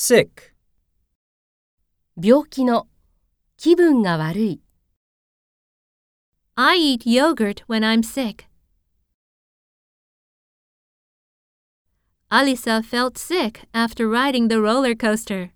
sick, 病気の気分が悪い I eat yogurt when I'm sick. Alisa felt sick after riding the roller coaster.